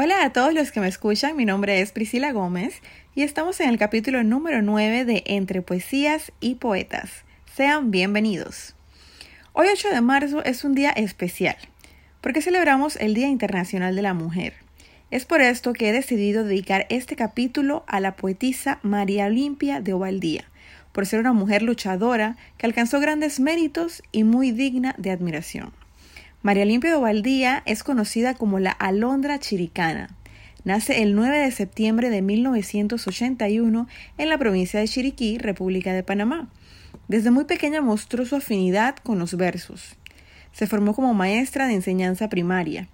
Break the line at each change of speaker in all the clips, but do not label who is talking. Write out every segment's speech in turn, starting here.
Hola a todos los que me escuchan, mi nombre es Priscila Gómez y estamos en el capítulo número 9 de Entre Poesías y Poetas. Sean bienvenidos. Hoy 8 de marzo es un día especial porque celebramos el Día Internacional de la Mujer. Es por esto que he decidido dedicar este capítulo a la poetisa María Olimpia de Ovaldía, por ser una mujer luchadora que alcanzó grandes méritos y muy digna de admiración. María Olimpia Ovaldía es conocida como la Alondra Chiricana. Nace el 9 de septiembre de 1981 en la provincia de Chiriquí, República de Panamá. Desde muy pequeña mostró su afinidad con los versos. Se formó como maestra de enseñanza primaria.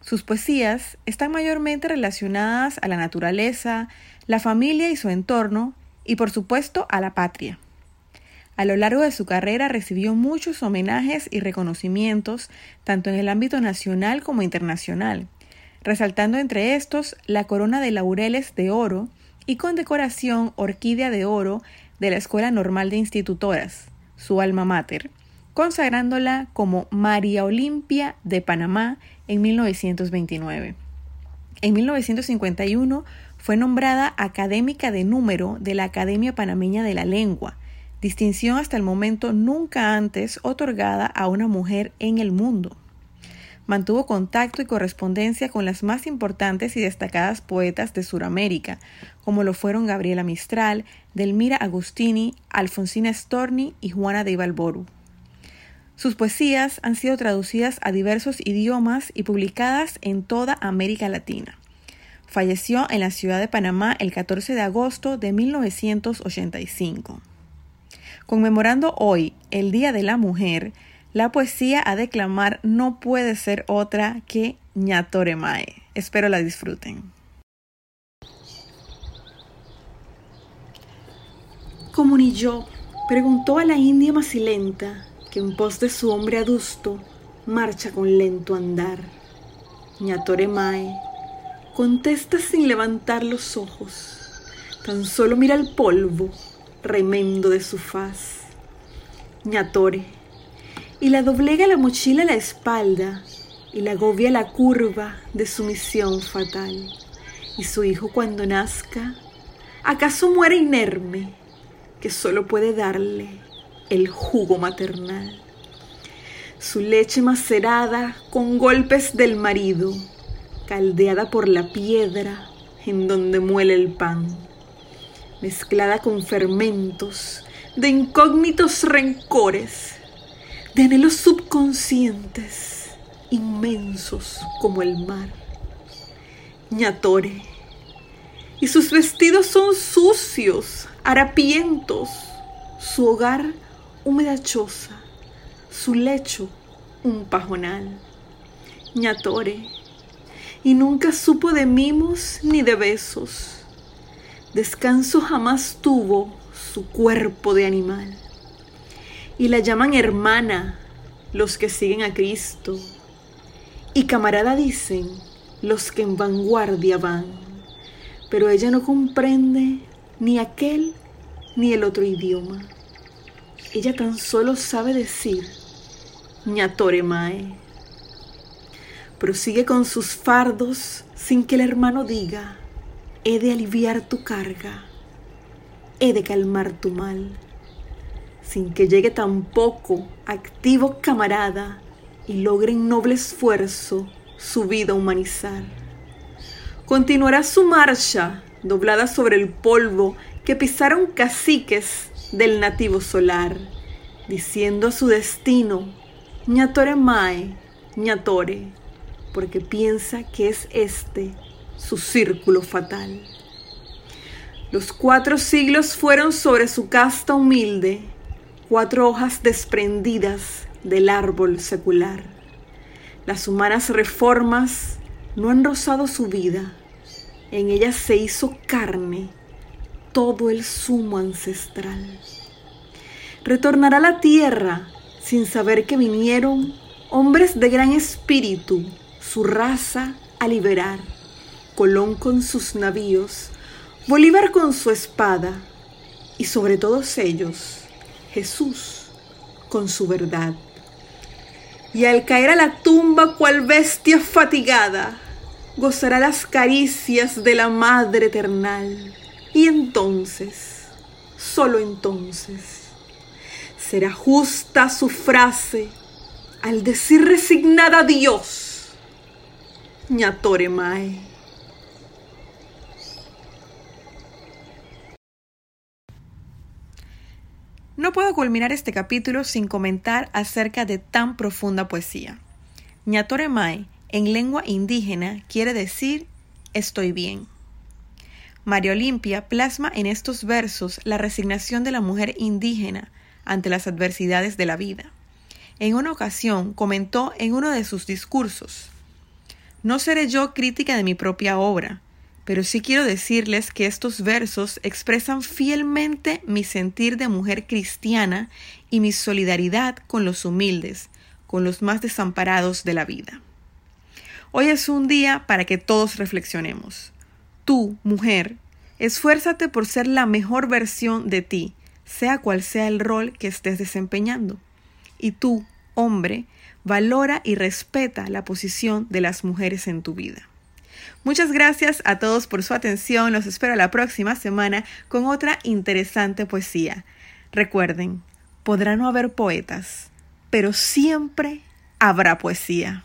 Sus poesías están mayormente relacionadas a la naturaleza, la familia y su entorno, y por supuesto a la patria. A lo largo de su carrera recibió muchos homenajes y reconocimientos, tanto en el ámbito nacional como internacional, resaltando entre estos la corona de laureles de oro y condecoración Orquídea de Oro de la Escuela Normal de Institutoras, su alma mater, consagrándola como María Olimpia de Panamá en 1929. En 1951 fue nombrada académica de número de la Academia Panameña de la Lengua, distinción hasta el momento nunca antes otorgada a una mujer en el mundo. Mantuvo contacto y correspondencia con las más importantes y destacadas poetas de Sudamérica, como lo fueron Gabriela Mistral, Delmira Agustini, Alfonsina Storni y Juana de Ibalboru. Sus poesías han sido traducidas a diversos idiomas y publicadas en toda América Latina. Falleció en la ciudad de Panamá el 14 de agosto de 1985. Conmemorando hoy el Día de la Mujer, la poesía a declamar no puede ser otra que ñatoremae. Espero la disfruten.
Como ni yo, preguntó a la india macilenta que en pos de su hombre adusto marcha con lento andar. Ñatoremae contesta sin levantar los ojos, tan solo mira el polvo remendo de su faz. Ñatore, y la doblega la mochila a la espalda y la agobia la curva de su misión fatal. Y su hijo cuando nazca, ¿acaso muere inerme que solo puede darle el jugo maternal. Su leche macerada con golpes del marido, caldeada por la piedra en donde muele el pan, mezclada con fermentos de incógnitos rencores, de anhelos subconscientes, inmensos como el mar. ñatore, y sus vestidos son sucios, harapientos, su hogar húmeda choza, su lecho un pajonal. ñatore, y nunca supo de mimos ni de besos. Descanso jamás tuvo su cuerpo de animal. Y la llaman hermana los que siguen a Cristo. Y camarada dicen los que en vanguardia van. Pero ella no comprende ni aquel ni el otro idioma. Ella tan solo sabe decir ñatore mae. Prosigue con sus fardos sin que el hermano diga, he de aliviar tu carga, he de calmar tu mal, sin que llegue tampoco activo camarada y logre en noble esfuerzo su vida humanizar. Continuará su marcha doblada sobre el polvo que pisaron caciques del nativo solar, diciendo a su destino, ñatore mae, ñatore, porque piensa que es este su círculo fatal. Los cuatro siglos fueron sobre su casta humilde, cuatro hojas desprendidas del árbol secular. Las humanas reformas no han rozado su vida, en ellas se hizo carne todo el sumo ancestral. Retornará la tierra sin saber que vinieron hombres de gran espíritu, su raza a liberar. Colón con sus navíos, Bolívar con su espada y sobre todos ellos Jesús con su verdad. Y al caer a la tumba cual bestia fatigada, gozará las caricias de la Madre Eternal. Y entonces, solo entonces, será justa su frase al decir resignada Dios, ñatore.
No puedo culminar este capítulo sin comentar acerca de tan profunda poesía. Ñatore Mae, en lengua indígena, quiere decir estoy bien. María Olimpia plasma en estos versos la resignación de la mujer indígena ante las adversidades de la vida. En una ocasión comentó en uno de sus discursos, No seré yo crítica de mi propia obra, pero sí quiero decirles que estos versos expresan fielmente mi sentir de mujer cristiana y mi solidaridad con los humildes, con los más desamparados de la vida. Hoy es un día para que todos reflexionemos. Tú, mujer, esfuérzate por ser la mejor versión de ti, sea cual sea el rol que estés desempeñando. Y tú, hombre, valora y respeta la posición de las mujeres en tu vida. Muchas gracias a todos por su atención. Los espero la próxima semana con otra interesante poesía. Recuerden, podrá no haber poetas, pero siempre habrá poesía.